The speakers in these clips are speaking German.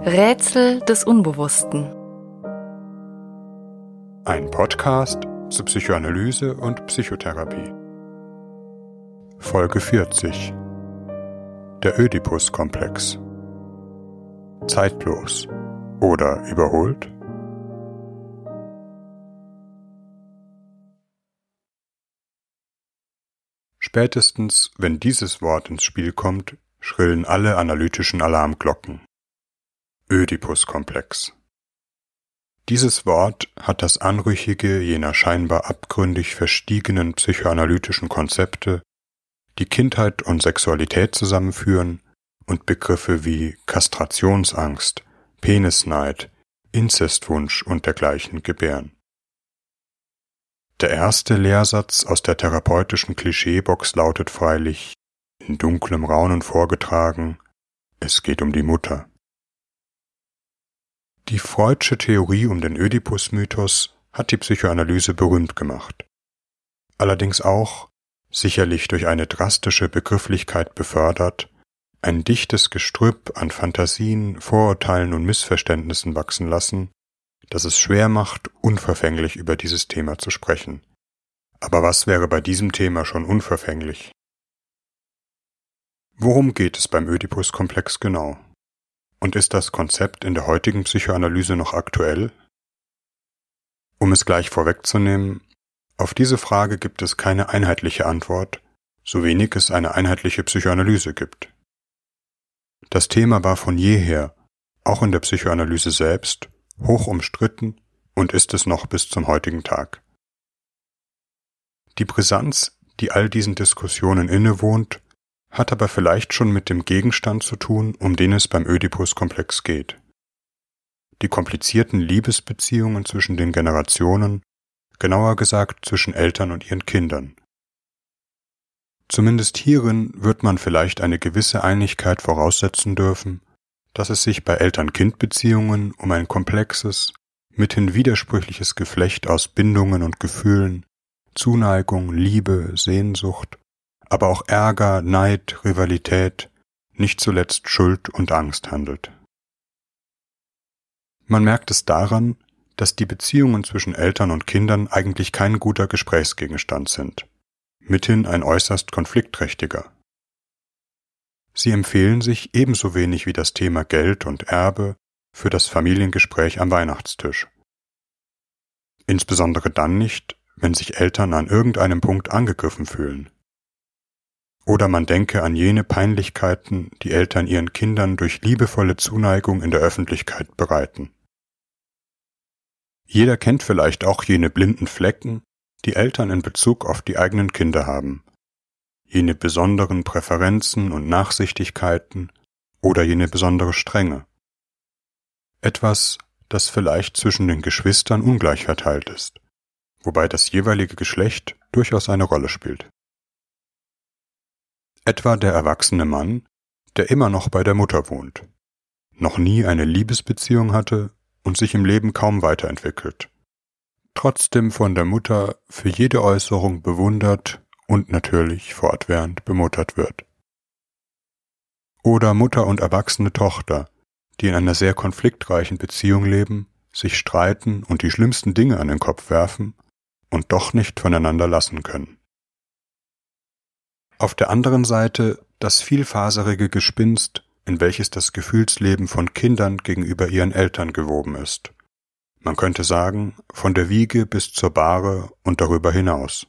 Rätsel des Unbewussten. Ein Podcast zu Psychoanalyse und Psychotherapie. Folge 40. Der Ödipus-Komplex. Zeitlos oder überholt? Spätestens, wenn dieses Wort ins Spiel kommt, schrillen alle analytischen Alarmglocken. Ödipus-Komplex. Dieses Wort hat das Anrüchige jener scheinbar abgründig verstiegenen psychoanalytischen Konzepte, die Kindheit und Sexualität zusammenführen und Begriffe wie Kastrationsangst, Penisneid, Inzestwunsch und dergleichen gebären. Der erste Lehrsatz aus der therapeutischen Klischeebox lautet freilich, in dunklem Raunen vorgetragen, es geht um die Mutter. Die Freudsche Theorie um den Ödipus-Mythos hat die Psychoanalyse berühmt gemacht. Allerdings auch, sicherlich durch eine drastische Begrifflichkeit befördert, ein dichtes Gestrüpp an Fantasien, Vorurteilen und Missverständnissen wachsen lassen, das es schwer macht, unverfänglich über dieses Thema zu sprechen. Aber was wäre bei diesem Thema schon unverfänglich? Worum geht es beim Ödipus-Komplex genau? Und ist das Konzept in der heutigen Psychoanalyse noch aktuell? Um es gleich vorwegzunehmen, auf diese Frage gibt es keine einheitliche Antwort, so wenig es eine einheitliche Psychoanalyse gibt. Das Thema war von jeher, auch in der Psychoanalyse selbst, hoch umstritten und ist es noch bis zum heutigen Tag. Die Brisanz, die all diesen Diskussionen innewohnt, hat aber vielleicht schon mit dem Gegenstand zu tun, um den es beim Ödipus-Komplex geht. Die komplizierten Liebesbeziehungen zwischen den Generationen, genauer gesagt zwischen Eltern und ihren Kindern. Zumindest hierin wird man vielleicht eine gewisse Einigkeit voraussetzen dürfen, dass es sich bei Eltern-Kind-Beziehungen um ein komplexes, mithin widersprüchliches Geflecht aus Bindungen und Gefühlen, Zuneigung, Liebe, Sehnsucht aber auch Ärger, Neid, Rivalität, nicht zuletzt Schuld und Angst handelt. Man merkt es daran, dass die Beziehungen zwischen Eltern und Kindern eigentlich kein guter Gesprächsgegenstand sind, mithin ein äußerst konfliktträchtiger. Sie empfehlen sich ebenso wenig wie das Thema Geld und Erbe für das Familiengespräch am Weihnachtstisch. Insbesondere dann nicht, wenn sich Eltern an irgendeinem Punkt angegriffen fühlen, oder man denke an jene Peinlichkeiten, die Eltern ihren Kindern durch liebevolle Zuneigung in der Öffentlichkeit bereiten. Jeder kennt vielleicht auch jene blinden Flecken, die Eltern in Bezug auf die eigenen Kinder haben, jene besonderen Präferenzen und Nachsichtigkeiten oder jene besondere Strenge. Etwas, das vielleicht zwischen den Geschwistern ungleich verteilt ist, wobei das jeweilige Geschlecht durchaus eine Rolle spielt etwa der erwachsene Mann, der immer noch bei der Mutter wohnt, noch nie eine Liebesbeziehung hatte und sich im Leben kaum weiterentwickelt, trotzdem von der Mutter für jede Äußerung bewundert und natürlich fortwährend bemuttert wird. Oder Mutter und erwachsene Tochter, die in einer sehr konfliktreichen Beziehung leben, sich streiten und die schlimmsten Dinge an den Kopf werfen und doch nicht voneinander lassen können. Auf der anderen Seite das vielfaserige Gespinst, in welches das Gefühlsleben von Kindern gegenüber ihren Eltern gewoben ist. Man könnte sagen, von der Wiege bis zur Bahre und darüber hinaus.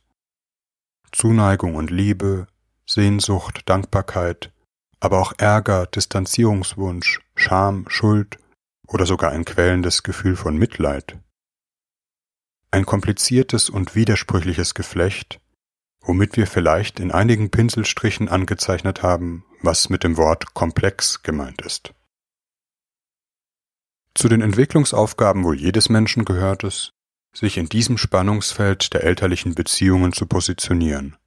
Zuneigung und Liebe, Sehnsucht, Dankbarkeit, aber auch Ärger, Distanzierungswunsch, Scham, Schuld oder sogar ein quälendes Gefühl von Mitleid. Ein kompliziertes und widersprüchliches Geflecht, womit wir vielleicht in einigen Pinselstrichen angezeichnet haben, was mit dem Wort komplex gemeint ist. Zu den Entwicklungsaufgaben wohl jedes Menschen gehört es, sich in diesem Spannungsfeld der elterlichen Beziehungen zu positionieren,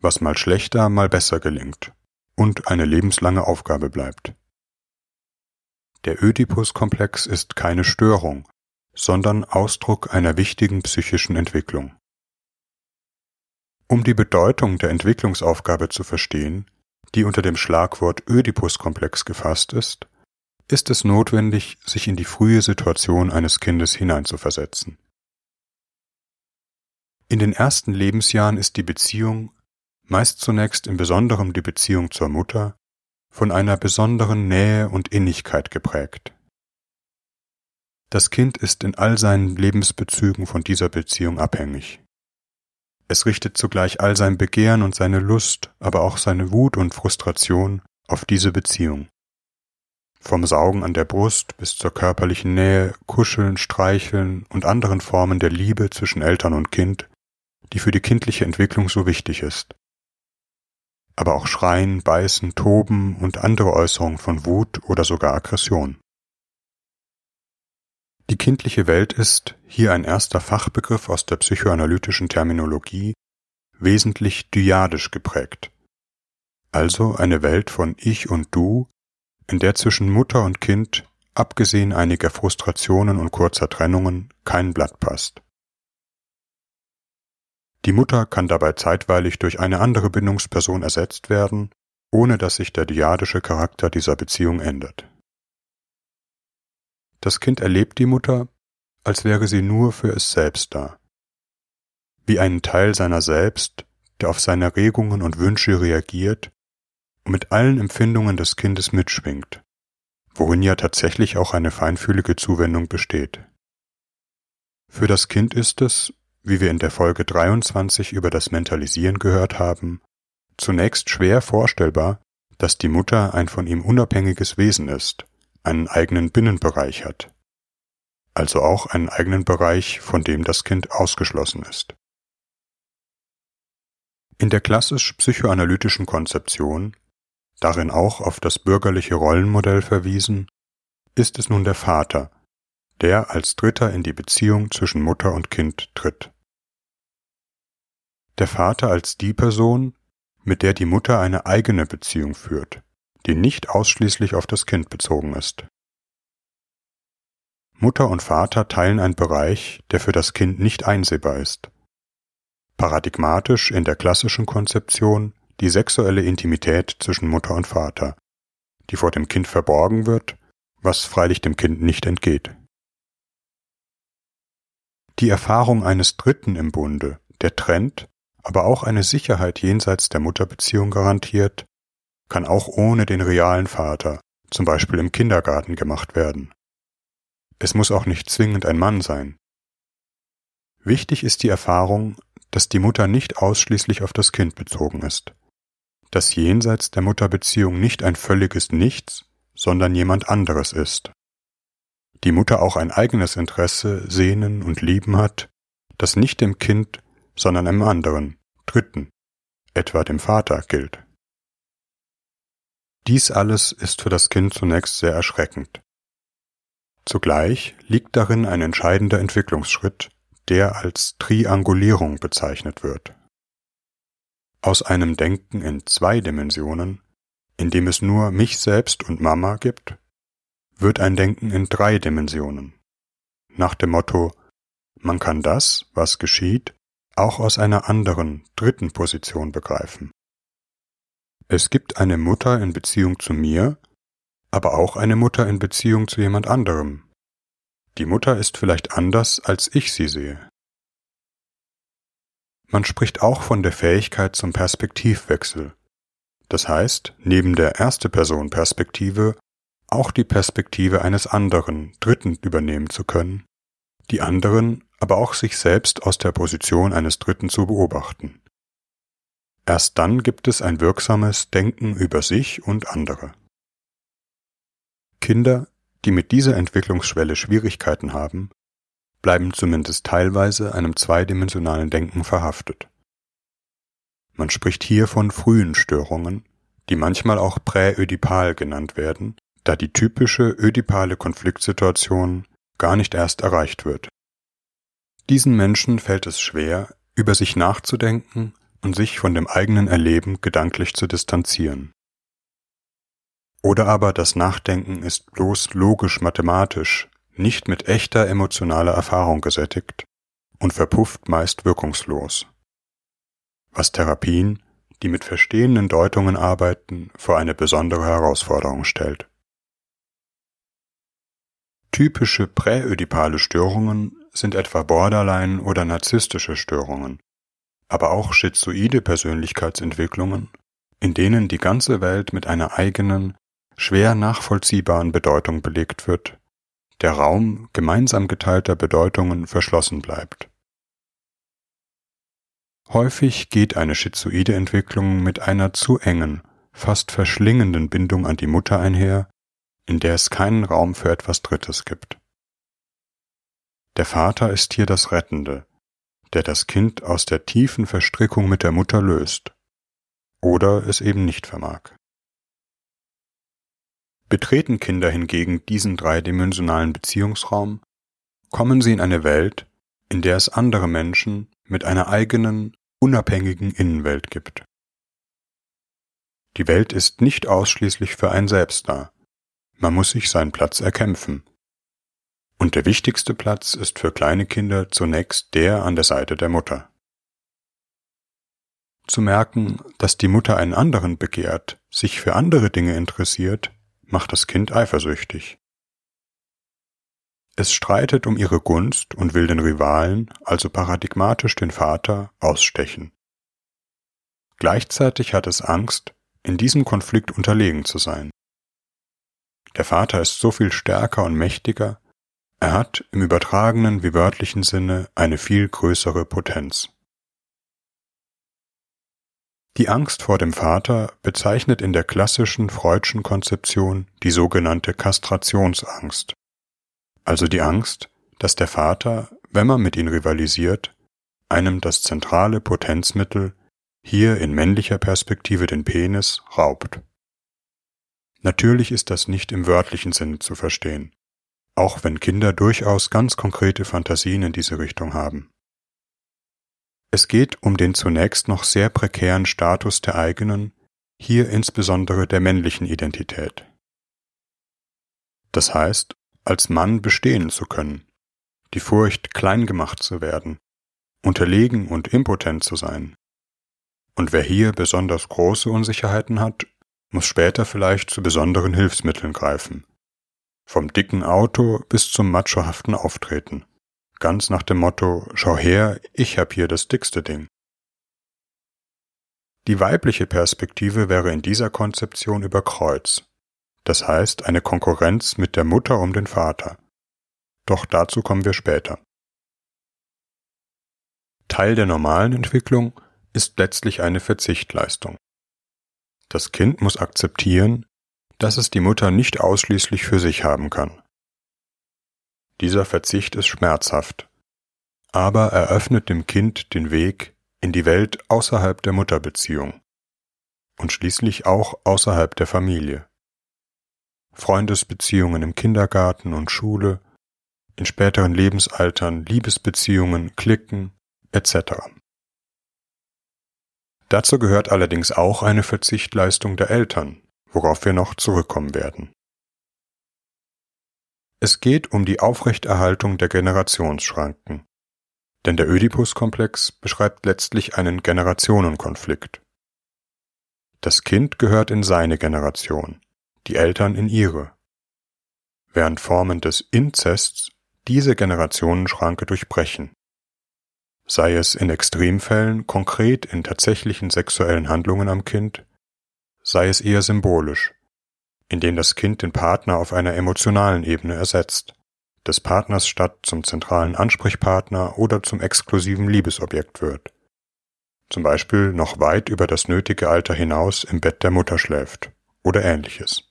was mal schlechter, mal besser gelingt und eine lebenslange Aufgabe bleibt. Der Ödipus-Komplex ist keine Störung, sondern Ausdruck einer wichtigen psychischen Entwicklung. Um die Bedeutung der Entwicklungsaufgabe zu verstehen, die unter dem Schlagwort Ödipus-Komplex gefasst ist, ist es notwendig, sich in die frühe Situation eines Kindes hineinzuversetzen. In den ersten Lebensjahren ist die Beziehung, meist zunächst im Besonderen die Beziehung zur Mutter, von einer besonderen Nähe und Innigkeit geprägt. Das Kind ist in all seinen Lebensbezügen von dieser Beziehung abhängig. Es richtet zugleich all sein Begehren und seine Lust, aber auch seine Wut und Frustration auf diese Beziehung. Vom Saugen an der Brust bis zur körperlichen Nähe, Kuscheln, Streicheln und anderen Formen der Liebe zwischen Eltern und Kind, die für die kindliche Entwicklung so wichtig ist. Aber auch Schreien, Beißen, Toben und andere Äußerungen von Wut oder sogar Aggression. Die kindliche Welt ist, hier ein erster Fachbegriff aus der psychoanalytischen Terminologie, wesentlich dyadisch geprägt. Also eine Welt von Ich und Du, in der zwischen Mutter und Kind, abgesehen einiger Frustrationen und kurzer Trennungen, kein Blatt passt. Die Mutter kann dabei zeitweilig durch eine andere Bindungsperson ersetzt werden, ohne dass sich der dyadische Charakter dieser Beziehung ändert. Das Kind erlebt die Mutter, als wäre sie nur für es selbst da. Wie einen Teil seiner selbst, der auf seine Regungen und Wünsche reagiert und mit allen Empfindungen des Kindes mitschwingt, worin ja tatsächlich auch eine feinfühlige Zuwendung besteht. Für das Kind ist es, wie wir in der Folge 23 über das Mentalisieren gehört haben, zunächst schwer vorstellbar, dass die Mutter ein von ihm unabhängiges Wesen ist, einen eigenen Binnenbereich hat, also auch einen eigenen Bereich, von dem das Kind ausgeschlossen ist. In der klassisch psychoanalytischen Konzeption, darin auch auf das bürgerliche Rollenmodell verwiesen, ist es nun der Vater, der als Dritter in die Beziehung zwischen Mutter und Kind tritt. Der Vater als die Person, mit der die Mutter eine eigene Beziehung führt, die nicht ausschließlich auf das Kind bezogen ist. Mutter und Vater teilen einen Bereich, der für das Kind nicht einsehbar ist. Paradigmatisch in der klassischen Konzeption die sexuelle Intimität zwischen Mutter und Vater, die vor dem Kind verborgen wird, was freilich dem Kind nicht entgeht. Die Erfahrung eines Dritten im Bunde, der trennt, aber auch eine Sicherheit jenseits der Mutterbeziehung garantiert, kann auch ohne den realen Vater, zum Beispiel im Kindergarten, gemacht werden. Es muss auch nicht zwingend ein Mann sein. Wichtig ist die Erfahrung, dass die Mutter nicht ausschließlich auf das Kind bezogen ist, dass jenseits der Mutterbeziehung nicht ein völliges Nichts, sondern jemand anderes ist. Die Mutter auch ein eigenes Interesse, Sehnen und Lieben hat, das nicht dem Kind, sondern einem anderen, Dritten, etwa dem Vater gilt. Dies alles ist für das Kind zunächst sehr erschreckend. Zugleich liegt darin ein entscheidender Entwicklungsschritt, der als Triangulierung bezeichnet wird. Aus einem Denken in zwei Dimensionen, in dem es nur mich selbst und Mama gibt, wird ein Denken in drei Dimensionen, nach dem Motto, man kann das, was geschieht, auch aus einer anderen, dritten Position begreifen. Es gibt eine Mutter in Beziehung zu mir, aber auch eine Mutter in Beziehung zu jemand anderem. Die Mutter ist vielleicht anders, als ich sie sehe. Man spricht auch von der Fähigkeit zum Perspektivwechsel. Das heißt, neben der erste Person Perspektive auch die Perspektive eines anderen, Dritten übernehmen zu können, die anderen, aber auch sich selbst aus der Position eines Dritten zu beobachten. Erst dann gibt es ein wirksames Denken über sich und andere. Kinder, die mit dieser Entwicklungsschwelle Schwierigkeiten haben, bleiben zumindest teilweise einem zweidimensionalen Denken verhaftet. Man spricht hier von frühen Störungen, die manchmal auch präödipal genannt werden, da die typische ödipale Konfliktsituation gar nicht erst erreicht wird. Diesen Menschen fällt es schwer, über sich nachzudenken und sich von dem eigenen Erleben gedanklich zu distanzieren. Oder aber das Nachdenken ist bloß logisch-mathematisch, nicht mit echter emotionaler Erfahrung gesättigt und verpufft meist wirkungslos. Was Therapien, die mit verstehenden Deutungen arbeiten, vor eine besondere Herausforderung stellt. Typische präödipale Störungen sind etwa Borderline oder narzisstische Störungen, aber auch schizoide Persönlichkeitsentwicklungen, in denen die ganze Welt mit einer eigenen, schwer nachvollziehbaren Bedeutung belegt wird, der Raum gemeinsam geteilter Bedeutungen verschlossen bleibt. Häufig geht eine schizoide Entwicklung mit einer zu engen, fast verschlingenden Bindung an die Mutter einher, in der es keinen Raum für etwas Drittes gibt. Der Vater ist hier das Rettende, der das Kind aus der tiefen Verstrickung mit der Mutter löst oder es eben nicht vermag. Betreten Kinder hingegen diesen dreidimensionalen Beziehungsraum, kommen sie in eine Welt, in der es andere Menschen mit einer eigenen, unabhängigen Innenwelt gibt. Die Welt ist nicht ausschließlich für ein Selbst da, man muss sich seinen Platz erkämpfen. Und der wichtigste Platz ist für kleine Kinder zunächst der an der Seite der Mutter. Zu merken, dass die Mutter einen anderen begehrt, sich für andere Dinge interessiert, macht das Kind eifersüchtig. Es streitet um ihre Gunst und will den Rivalen, also paradigmatisch den Vater, ausstechen. Gleichzeitig hat es Angst, in diesem Konflikt unterlegen zu sein. Der Vater ist so viel stärker und mächtiger, er hat im übertragenen wie wörtlichen Sinne eine viel größere Potenz. Die Angst vor dem Vater bezeichnet in der klassischen Freudschen Konzeption die sogenannte Kastrationsangst, also die Angst, dass der Vater, wenn man mit ihm rivalisiert, einem das zentrale Potenzmittel, hier in männlicher Perspektive den Penis, raubt. Natürlich ist das nicht im wörtlichen Sinne zu verstehen, auch wenn Kinder durchaus ganz konkrete Fantasien in diese Richtung haben. Es geht um den zunächst noch sehr prekären Status der eigenen, hier insbesondere der männlichen Identität. Das heißt, als Mann bestehen zu können, die Furcht, klein gemacht zu werden, unterlegen und impotent zu sein. Und wer hier besonders große Unsicherheiten hat, muss später vielleicht zu besonderen Hilfsmitteln greifen. Vom dicken Auto bis zum machohaften Auftreten ganz nach dem Motto Schau her, ich hab hier das dickste Ding. Die weibliche Perspektive wäre in dieser Konzeption über Kreuz, das heißt eine Konkurrenz mit der Mutter um den Vater. Doch dazu kommen wir später. Teil der normalen Entwicklung ist letztlich eine Verzichtleistung. Das Kind muss akzeptieren, dass es die Mutter nicht ausschließlich für sich haben kann. Dieser Verzicht ist schmerzhaft, aber er öffnet dem Kind den Weg in die Welt außerhalb der Mutterbeziehung und schließlich auch außerhalb der Familie. Freundesbeziehungen im Kindergarten und Schule, in späteren Lebensaltern Liebesbeziehungen, Klicken etc. Dazu gehört allerdings auch eine Verzichtleistung der Eltern, worauf wir noch zurückkommen werden. Es geht um die Aufrechterhaltung der Generationsschranken, denn der Ödipus-Komplex beschreibt letztlich einen Generationenkonflikt. Das Kind gehört in seine Generation, die Eltern in ihre, während Formen des Inzests diese Generationenschranke durchbrechen, sei es in Extremfällen konkret in tatsächlichen sexuellen Handlungen am Kind, sei es eher symbolisch, in dem das Kind den Partner auf einer emotionalen Ebene ersetzt, des Partners statt zum zentralen Ansprechpartner oder zum exklusiven Liebesobjekt wird. Zum Beispiel noch weit über das nötige Alter hinaus im Bett der Mutter schläft oder ähnliches.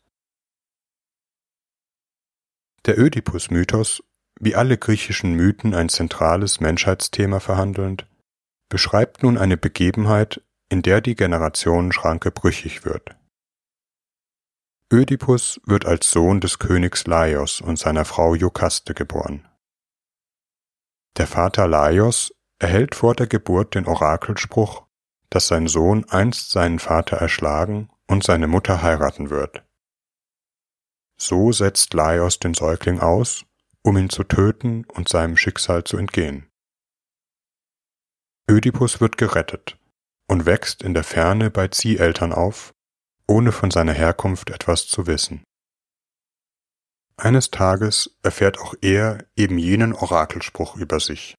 Der Ödipus-Mythos, wie alle griechischen Mythen ein zentrales Menschheitsthema verhandelnd, beschreibt nun eine Begebenheit, in der die Generationenschranke brüchig wird. Ödipus wird als Sohn des Königs Laios und seiner Frau Iokaste geboren. Der Vater Laios erhält vor der Geburt den Orakelspruch, dass sein Sohn einst seinen Vater erschlagen und seine Mutter heiraten wird. So setzt Laios den Säugling aus, um ihn zu töten und seinem Schicksal zu entgehen. Ödipus wird gerettet und wächst in der Ferne bei Zieheltern auf, ohne von seiner Herkunft etwas zu wissen. Eines Tages erfährt auch er eben jenen Orakelspruch über sich.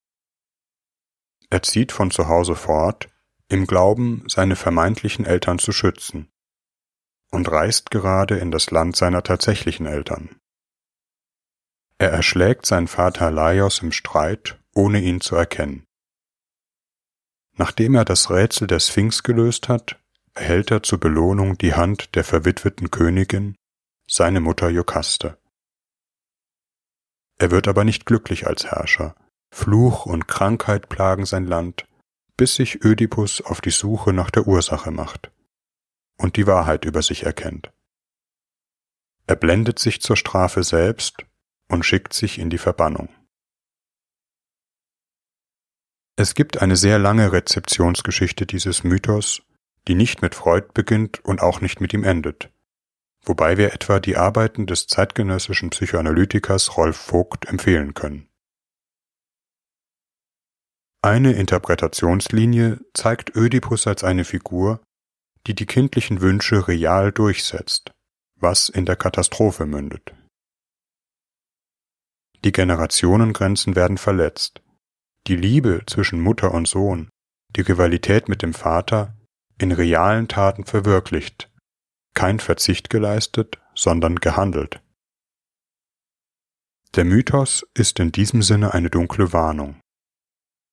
Er zieht von zu Hause fort, im Glauben, seine vermeintlichen Eltern zu schützen, und reist gerade in das Land seiner tatsächlichen Eltern. Er erschlägt seinen Vater Laios im Streit, ohne ihn zu erkennen. Nachdem er das Rätsel der Sphinx gelöst hat, erhält er zur Belohnung die Hand der verwitweten Königin, seine Mutter Jokaste. Er wird aber nicht glücklich als Herrscher. Fluch und Krankheit plagen sein Land, bis sich Ödipus auf die Suche nach der Ursache macht und die Wahrheit über sich erkennt. Er blendet sich zur Strafe selbst und schickt sich in die Verbannung. Es gibt eine sehr lange Rezeptionsgeschichte dieses Mythos, die nicht mit Freud beginnt und auch nicht mit ihm endet, wobei wir etwa die Arbeiten des zeitgenössischen Psychoanalytikers Rolf Vogt empfehlen können. Eine Interpretationslinie zeigt Ödipus als eine Figur, die die kindlichen Wünsche real durchsetzt, was in der Katastrophe mündet. Die Generationengrenzen werden verletzt, die Liebe zwischen Mutter und Sohn, die Rivalität mit dem Vater in realen Taten verwirklicht, kein Verzicht geleistet, sondern gehandelt. Der Mythos ist in diesem Sinne eine dunkle Warnung.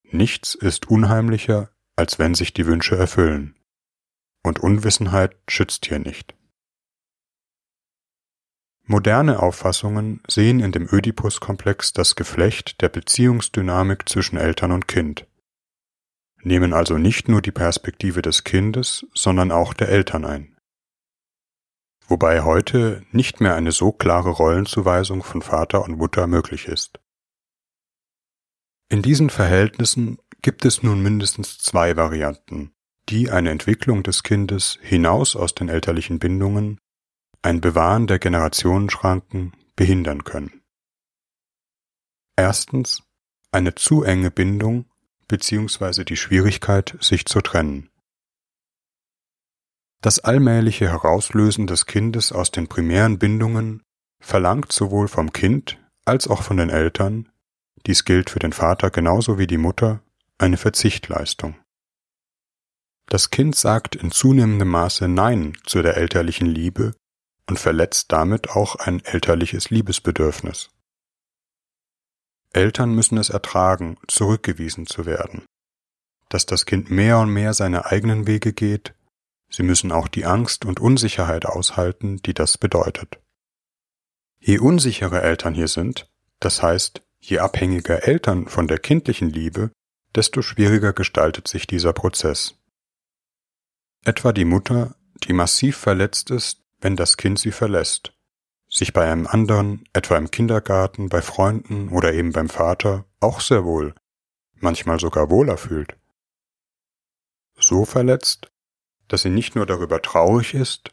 Nichts ist unheimlicher, als wenn sich die Wünsche erfüllen. Und Unwissenheit schützt hier nicht. Moderne Auffassungen sehen in dem Ödipus-Komplex das Geflecht der Beziehungsdynamik zwischen Eltern und Kind, nehmen also nicht nur die Perspektive des Kindes, sondern auch der Eltern ein. Wobei heute nicht mehr eine so klare Rollenzuweisung von Vater und Mutter möglich ist. In diesen Verhältnissen gibt es nun mindestens zwei Varianten, die eine Entwicklung des Kindes hinaus aus den elterlichen Bindungen ein Bewahren der Generationenschranken behindern können. Erstens eine zu enge Bindung bzw. die Schwierigkeit, sich zu trennen. Das allmähliche Herauslösen des Kindes aus den primären Bindungen verlangt sowohl vom Kind als auch von den Eltern, dies gilt für den Vater genauso wie die Mutter, eine Verzichtleistung. Das Kind sagt in zunehmendem Maße Nein zu der elterlichen Liebe und verletzt damit auch ein elterliches Liebesbedürfnis. Eltern müssen es ertragen, zurückgewiesen zu werden, dass das Kind mehr und mehr seine eigenen Wege geht, sie müssen auch die Angst und Unsicherheit aushalten, die das bedeutet. Je unsicherer Eltern hier sind, das heißt, je abhängiger Eltern von der kindlichen Liebe, desto schwieriger gestaltet sich dieser Prozess. Etwa die Mutter, die massiv verletzt ist wenn das Kind sie verlässt, sich bei einem anderen, etwa im Kindergarten, bei Freunden oder eben beim Vater, auch sehr wohl, manchmal sogar wohler fühlt. So verletzt, dass sie nicht nur darüber traurig ist,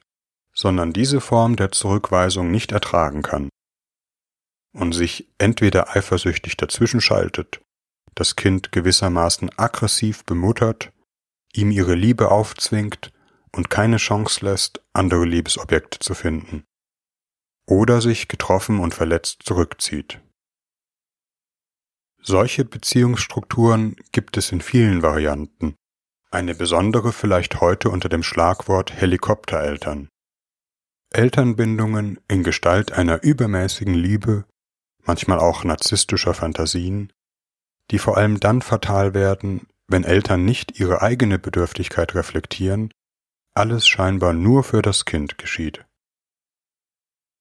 sondern diese Form der Zurückweisung nicht ertragen kann und sich entweder eifersüchtig dazwischenschaltet, das Kind gewissermaßen aggressiv bemuttert, ihm ihre Liebe aufzwingt und keine Chance lässt, andere Liebesobjekte zu finden. Oder sich getroffen und verletzt zurückzieht. Solche Beziehungsstrukturen gibt es in vielen Varianten. Eine besondere vielleicht heute unter dem Schlagwort Helikoptereltern. Elternbindungen in Gestalt einer übermäßigen Liebe, manchmal auch narzisstischer Fantasien, die vor allem dann fatal werden, wenn Eltern nicht ihre eigene Bedürftigkeit reflektieren alles scheinbar nur für das Kind geschieht.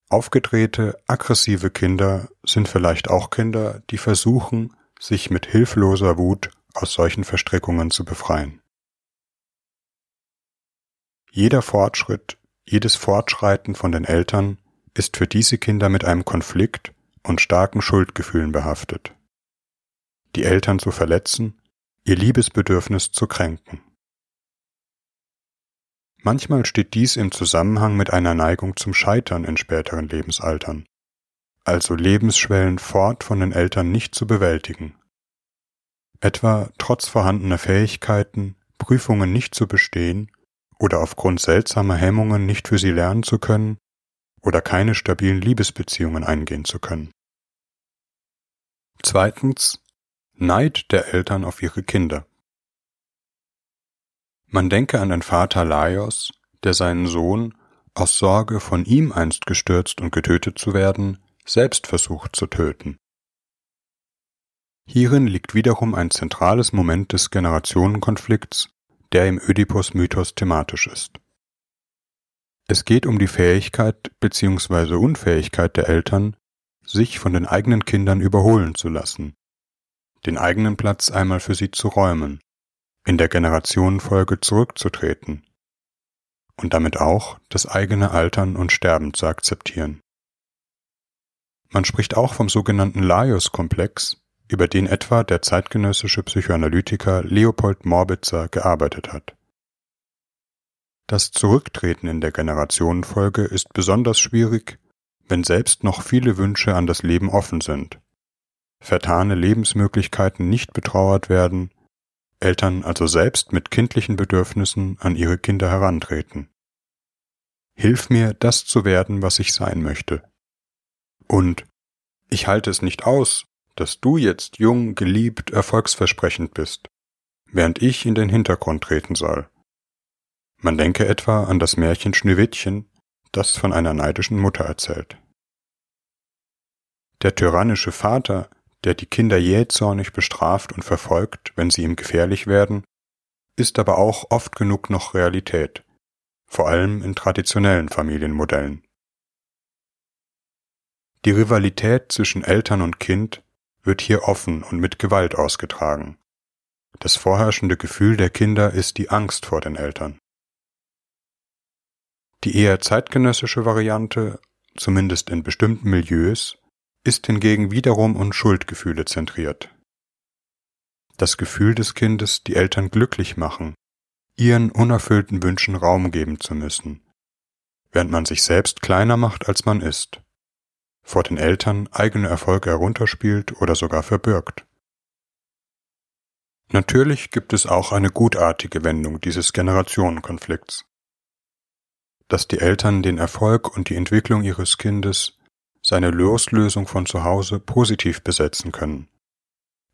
Aufgedrehte, aggressive Kinder sind vielleicht auch Kinder, die versuchen, sich mit hilfloser Wut aus solchen Verstrickungen zu befreien. Jeder Fortschritt, jedes Fortschreiten von den Eltern ist für diese Kinder mit einem Konflikt und starken Schuldgefühlen behaftet. Die Eltern zu verletzen, ihr Liebesbedürfnis zu kränken. Manchmal steht dies im Zusammenhang mit einer Neigung zum Scheitern in späteren Lebensaltern, also Lebensschwellen fort von den Eltern nicht zu bewältigen. Etwa trotz vorhandener Fähigkeiten, Prüfungen nicht zu bestehen oder aufgrund seltsamer Hemmungen nicht für sie lernen zu können, oder keine stabilen Liebesbeziehungen eingehen zu können. Zweitens Neid der Eltern auf ihre Kinder. Man denke an den Vater Laios, der seinen Sohn, aus Sorge von ihm einst gestürzt und getötet zu werden, selbst versucht zu töten. Hierin liegt wiederum ein zentrales Moment des Generationenkonflikts, der im Ödipus-Mythos thematisch ist. Es geht um die Fähigkeit bzw. Unfähigkeit der Eltern, sich von den eigenen Kindern überholen zu lassen, den eigenen Platz einmal für sie zu räumen, in der Generationenfolge zurückzutreten und damit auch das eigene Altern und Sterben zu akzeptieren. Man spricht auch vom sogenannten Laios-Komplex, über den etwa der zeitgenössische Psychoanalytiker Leopold Morbitzer gearbeitet hat. Das Zurücktreten in der Generationenfolge ist besonders schwierig, wenn selbst noch viele Wünsche an das Leben offen sind, vertane Lebensmöglichkeiten nicht betrauert werden, Eltern also selbst mit kindlichen Bedürfnissen an ihre Kinder herantreten. Hilf mir, das zu werden, was ich sein möchte. Und ich halte es nicht aus, dass du jetzt jung, geliebt, erfolgsversprechend bist, während ich in den Hintergrund treten soll. Man denke etwa an das Märchen Schneewittchen, das von einer neidischen Mutter erzählt. Der tyrannische Vater, der die Kinder jähzornig bestraft und verfolgt, wenn sie ihm gefährlich werden, ist aber auch oft genug noch Realität, vor allem in traditionellen Familienmodellen. Die Rivalität zwischen Eltern und Kind wird hier offen und mit Gewalt ausgetragen. Das vorherrschende Gefühl der Kinder ist die Angst vor den Eltern. Die eher zeitgenössische Variante, zumindest in bestimmten Milieus, ist hingegen wiederum um Schuldgefühle zentriert. Das Gefühl des Kindes, die Eltern glücklich machen, ihren unerfüllten Wünschen Raum geben zu müssen, während man sich selbst kleiner macht, als man ist vor den Eltern eigene Erfolge herunterspielt oder sogar verbirgt. Natürlich gibt es auch eine gutartige Wendung dieses Generationenkonflikts. Dass die Eltern den Erfolg und die Entwicklung ihres Kindes, seine Loslösung von zu Hause positiv besetzen können,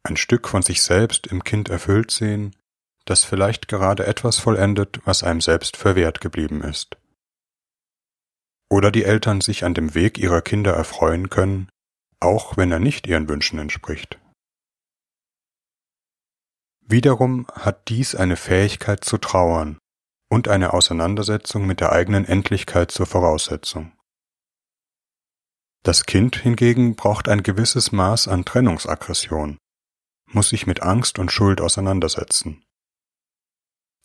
ein Stück von sich selbst im Kind erfüllt sehen, das vielleicht gerade etwas vollendet, was einem selbst verwehrt geblieben ist oder die Eltern sich an dem Weg ihrer Kinder erfreuen können, auch wenn er nicht ihren Wünschen entspricht. Wiederum hat dies eine Fähigkeit zu trauern und eine Auseinandersetzung mit der eigenen Endlichkeit zur Voraussetzung. Das Kind hingegen braucht ein gewisses Maß an Trennungsaggression, muss sich mit Angst und Schuld auseinandersetzen.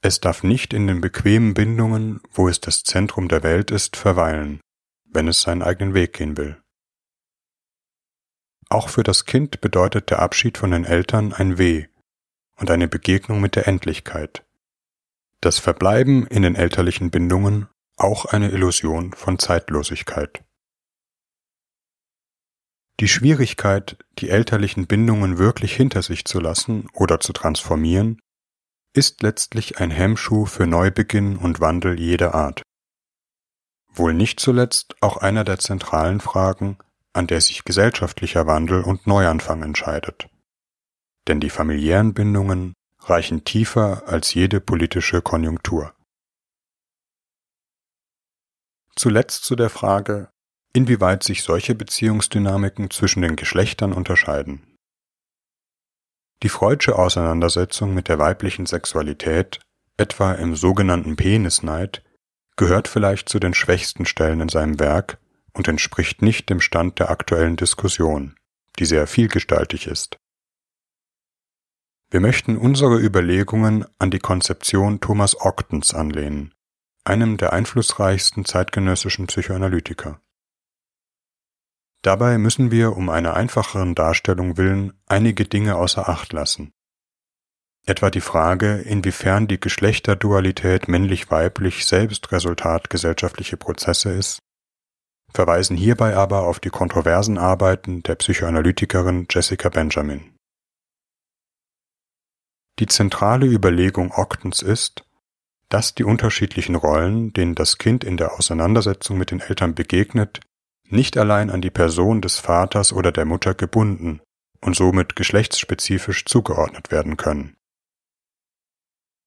Es darf nicht in den bequemen Bindungen, wo es das Zentrum der Welt ist, verweilen, wenn es seinen eigenen Weg gehen will. Auch für das Kind bedeutet der Abschied von den Eltern ein Weh und eine Begegnung mit der Endlichkeit. Das Verbleiben in den elterlichen Bindungen auch eine Illusion von Zeitlosigkeit. Die Schwierigkeit, die elterlichen Bindungen wirklich hinter sich zu lassen oder zu transformieren, ist letztlich ein Hemmschuh für Neubeginn und Wandel jeder Art. Wohl nicht zuletzt auch einer der zentralen Fragen, an der sich gesellschaftlicher Wandel und Neuanfang entscheidet. Denn die familiären Bindungen reichen tiefer als jede politische Konjunktur. Zuletzt zu der Frage, inwieweit sich solche Beziehungsdynamiken zwischen den Geschlechtern unterscheiden. Die freudsche Auseinandersetzung mit der weiblichen Sexualität, etwa im sogenannten Penisneid, gehört vielleicht zu den schwächsten Stellen in seinem Werk und entspricht nicht dem Stand der aktuellen Diskussion, die sehr vielgestaltig ist. Wir möchten unsere Überlegungen an die Konzeption Thomas Ogdens anlehnen, einem der einflussreichsten zeitgenössischen Psychoanalytiker. Dabei müssen wir um einer einfacheren Darstellung willen einige Dinge außer Acht lassen. Etwa die Frage, inwiefern die Geschlechterdualität männlich-weiblich selbst Resultat gesellschaftlicher Prozesse ist, verweisen hierbei aber auf die kontroversen Arbeiten der Psychoanalytikerin Jessica Benjamin. Die zentrale Überlegung Octons ist, dass die unterschiedlichen Rollen, denen das Kind in der Auseinandersetzung mit den Eltern begegnet, nicht allein an die Person des Vaters oder der Mutter gebunden und somit geschlechtsspezifisch zugeordnet werden können.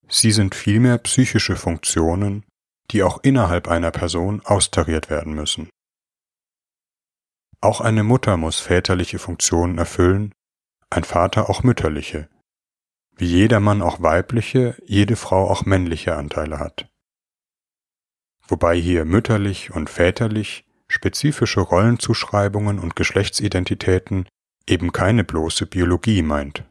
Sie sind vielmehr psychische Funktionen, die auch innerhalb einer Person austariert werden müssen. Auch eine Mutter muss väterliche Funktionen erfüllen, ein Vater auch mütterliche, wie jeder Mann auch weibliche, jede Frau auch männliche Anteile hat. Wobei hier mütterlich und väterlich spezifische Rollenzuschreibungen und Geschlechtsidentitäten eben keine bloße Biologie meint.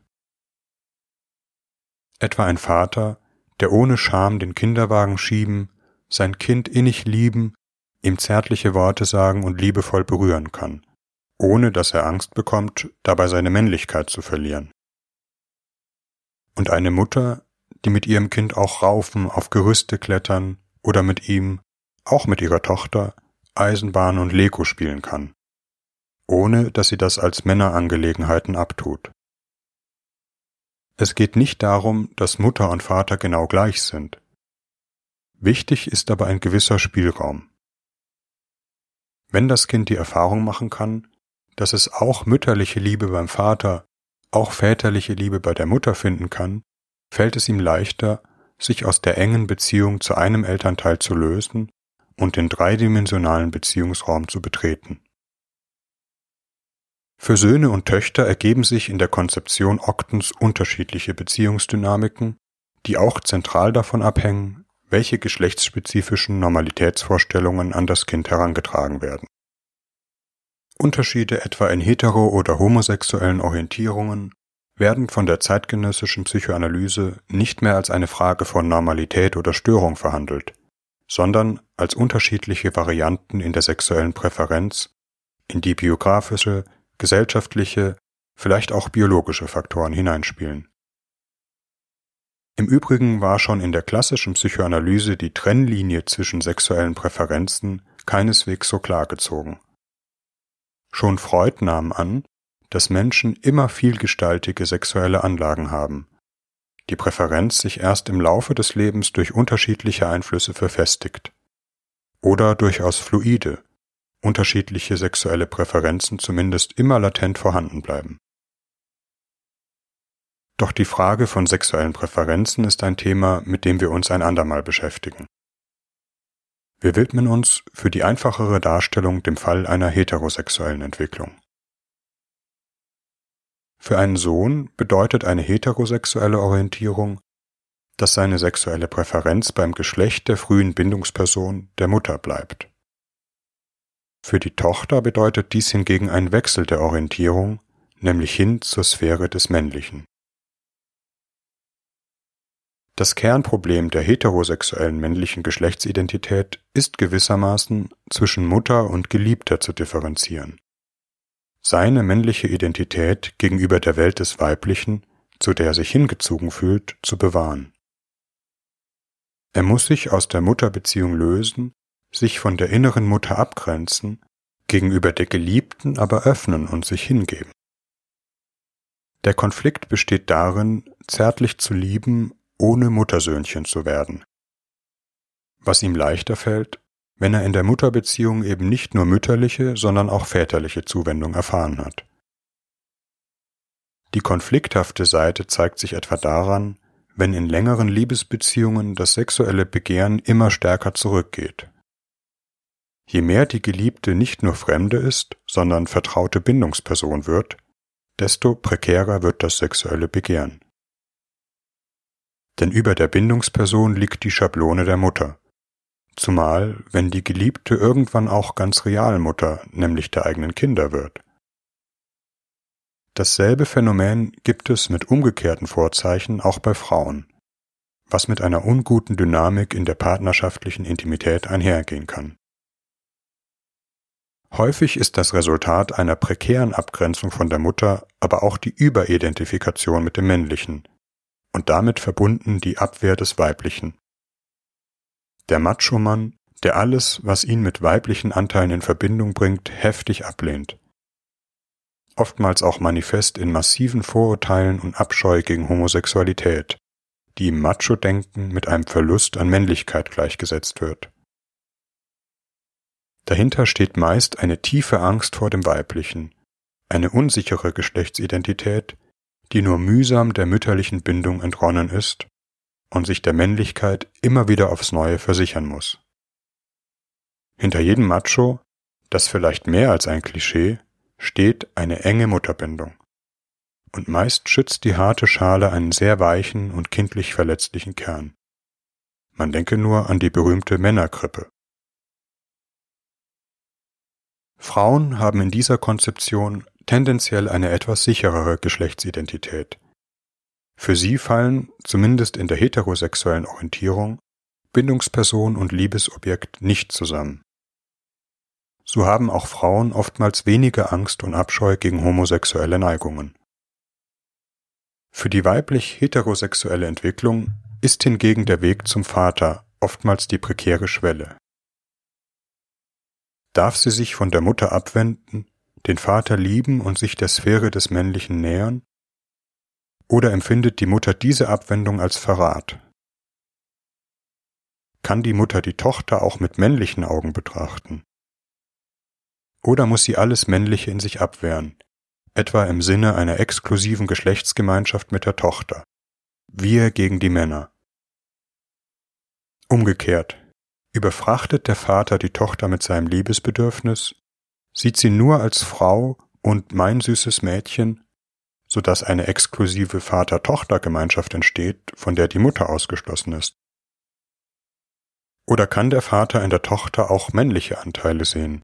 Etwa ein Vater, der ohne Scham den Kinderwagen schieben, sein Kind innig lieben, ihm zärtliche Worte sagen und liebevoll berühren kann, ohne dass er Angst bekommt, dabei seine Männlichkeit zu verlieren. Und eine Mutter, die mit ihrem Kind auch raufen, auf Gerüste klettern oder mit ihm, auch mit ihrer Tochter, Eisenbahn und Lego spielen kann, ohne dass sie das als Männerangelegenheiten abtut. Es geht nicht darum, dass Mutter und Vater genau gleich sind. Wichtig ist aber ein gewisser Spielraum. Wenn das Kind die Erfahrung machen kann, dass es auch mütterliche Liebe beim Vater, auch väterliche Liebe bei der Mutter finden kann, fällt es ihm leichter, sich aus der engen Beziehung zu einem Elternteil zu lösen und den dreidimensionalen Beziehungsraum zu betreten. Für Söhne und Töchter ergeben sich in der Konzeption Oktens unterschiedliche Beziehungsdynamiken, die auch zentral davon abhängen, welche geschlechtsspezifischen Normalitätsvorstellungen an das Kind herangetragen werden. Unterschiede etwa in hetero- oder homosexuellen Orientierungen werden von der zeitgenössischen Psychoanalyse nicht mehr als eine Frage von Normalität oder Störung verhandelt, sondern als unterschiedliche Varianten in der sexuellen Präferenz, in die biografische, gesellschaftliche, vielleicht auch biologische Faktoren hineinspielen. Im Übrigen war schon in der klassischen Psychoanalyse die Trennlinie zwischen sexuellen Präferenzen keineswegs so klar gezogen. Schon Freud nahm an, dass Menschen immer vielgestaltige sexuelle Anlagen haben, die Präferenz sich erst im Laufe des Lebens durch unterschiedliche Einflüsse verfestigt. Oder durchaus fluide, unterschiedliche sexuelle Präferenzen zumindest immer latent vorhanden bleiben. Doch die Frage von sexuellen Präferenzen ist ein Thema, mit dem wir uns ein andermal beschäftigen. Wir widmen uns für die einfachere Darstellung dem Fall einer heterosexuellen Entwicklung. Für einen Sohn bedeutet eine heterosexuelle Orientierung, dass seine sexuelle Präferenz beim Geschlecht der frühen Bindungsperson der Mutter bleibt. Für die Tochter bedeutet dies hingegen ein Wechsel der Orientierung, nämlich hin zur Sphäre des Männlichen. Das Kernproblem der heterosexuellen männlichen Geschlechtsidentität ist gewissermaßen zwischen Mutter und Geliebter zu differenzieren seine männliche Identität gegenüber der Welt des Weiblichen, zu der er sich hingezogen fühlt, zu bewahren. Er muss sich aus der Mutterbeziehung lösen, sich von der inneren Mutter abgrenzen, gegenüber der Geliebten aber öffnen und sich hingeben. Der Konflikt besteht darin, zärtlich zu lieben, ohne Muttersöhnchen zu werden. Was ihm leichter fällt, wenn er in der Mutterbeziehung eben nicht nur mütterliche, sondern auch väterliche Zuwendung erfahren hat. Die konflikthafte Seite zeigt sich etwa daran, wenn in längeren Liebesbeziehungen das sexuelle Begehren immer stärker zurückgeht. Je mehr die Geliebte nicht nur Fremde ist, sondern vertraute Bindungsperson wird, desto prekärer wird das sexuelle Begehren. Denn über der Bindungsperson liegt die Schablone der Mutter, zumal wenn die Geliebte irgendwann auch ganz Realmutter, nämlich der eigenen Kinder wird. Dasselbe Phänomen gibt es mit umgekehrten Vorzeichen auch bei Frauen, was mit einer unguten Dynamik in der partnerschaftlichen Intimität einhergehen kann. Häufig ist das Resultat einer prekären Abgrenzung von der Mutter aber auch die Überidentifikation mit dem Männlichen und damit verbunden die Abwehr des Weiblichen, der Macho-Mann, der alles, was ihn mit weiblichen Anteilen in Verbindung bringt, heftig ablehnt. Oftmals auch manifest in massiven Vorurteilen und Abscheu gegen Homosexualität, die im Macho-Denken mit einem Verlust an Männlichkeit gleichgesetzt wird. Dahinter steht meist eine tiefe Angst vor dem Weiblichen, eine unsichere Geschlechtsidentität, die nur mühsam der mütterlichen Bindung entronnen ist und sich der Männlichkeit immer wieder aufs Neue versichern muss. Hinter jedem Macho, das vielleicht mehr als ein Klischee, steht eine enge Mutterbindung. Und meist schützt die harte Schale einen sehr weichen und kindlich verletzlichen Kern. Man denke nur an die berühmte Männerkrippe. Frauen haben in dieser Konzeption tendenziell eine etwas sicherere Geschlechtsidentität. Für sie fallen, zumindest in der heterosexuellen Orientierung, Bindungsperson und Liebesobjekt nicht zusammen. So haben auch Frauen oftmals weniger Angst und Abscheu gegen homosexuelle Neigungen. Für die weiblich heterosexuelle Entwicklung ist hingegen der Weg zum Vater oftmals die prekäre Schwelle. Darf sie sich von der Mutter abwenden, den Vater lieben und sich der Sphäre des Männlichen nähern? Oder empfindet die Mutter diese Abwendung als Verrat? Kann die Mutter die Tochter auch mit männlichen Augen betrachten? Oder muss sie alles Männliche in sich abwehren, etwa im Sinne einer exklusiven Geschlechtsgemeinschaft mit der Tochter? Wir gegen die Männer. Umgekehrt, überfrachtet der Vater die Tochter mit seinem Liebesbedürfnis sieht sie nur als Frau und mein süßes Mädchen, so dass eine exklusive Vater-Tochter-Gemeinschaft entsteht, von der die Mutter ausgeschlossen ist. Oder kann der Vater in der Tochter auch männliche Anteile sehen,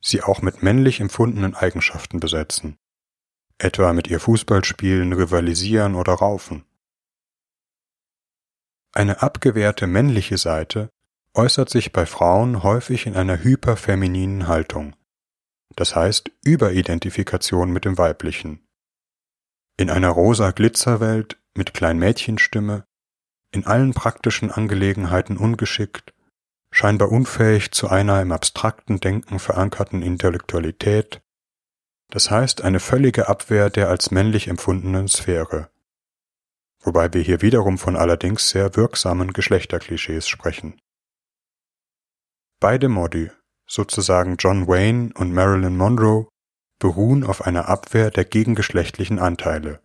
sie auch mit männlich empfundenen Eigenschaften besetzen, etwa mit ihr Fußball spielen, rivalisieren oder raufen? Eine abgewehrte männliche Seite äußert sich bei Frauen häufig in einer hyperfemininen Haltung, das heißt Überidentifikation mit dem Weiblichen. In einer rosa Glitzerwelt mit Kleinmädchenstimme, in allen praktischen Angelegenheiten ungeschickt, scheinbar unfähig zu einer im abstrakten Denken verankerten Intellektualität, das heißt eine völlige Abwehr der als männlich empfundenen Sphäre, wobei wir hier wiederum von allerdings sehr wirksamen Geschlechterklischees sprechen. Beide Modi sozusagen John Wayne und Marilyn Monroe, beruhen auf einer Abwehr der gegengeschlechtlichen Anteile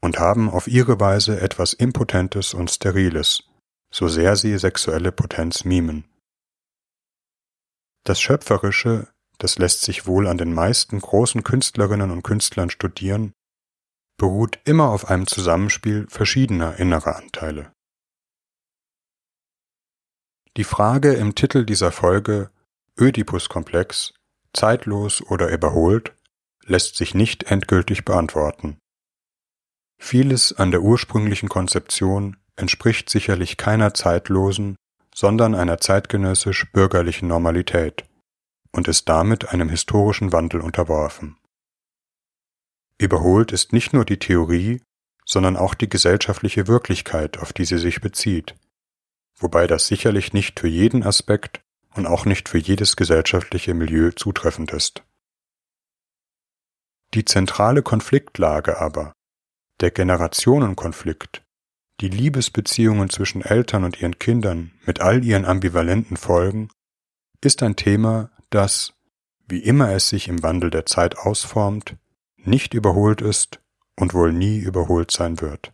und haben auf ihre Weise etwas Impotentes und Steriles, so sehr sie sexuelle Potenz mimen. Das Schöpferische, das lässt sich wohl an den meisten großen Künstlerinnen und Künstlern studieren, beruht immer auf einem Zusammenspiel verschiedener innerer Anteile. Die Frage im Titel dieser Folge Ödipus-Komplex, zeitlos oder überholt, lässt sich nicht endgültig beantworten. Vieles an der ursprünglichen Konzeption entspricht sicherlich keiner zeitlosen, sondern einer zeitgenössisch bürgerlichen Normalität und ist damit einem historischen Wandel unterworfen. Überholt ist nicht nur die Theorie, sondern auch die gesellschaftliche Wirklichkeit, auf die sie sich bezieht, wobei das sicherlich nicht für jeden Aspekt und auch nicht für jedes gesellschaftliche Milieu zutreffend ist. Die zentrale Konfliktlage aber, der Generationenkonflikt, die Liebesbeziehungen zwischen Eltern und ihren Kindern mit all ihren ambivalenten Folgen, ist ein Thema, das, wie immer es sich im Wandel der Zeit ausformt, nicht überholt ist und wohl nie überholt sein wird.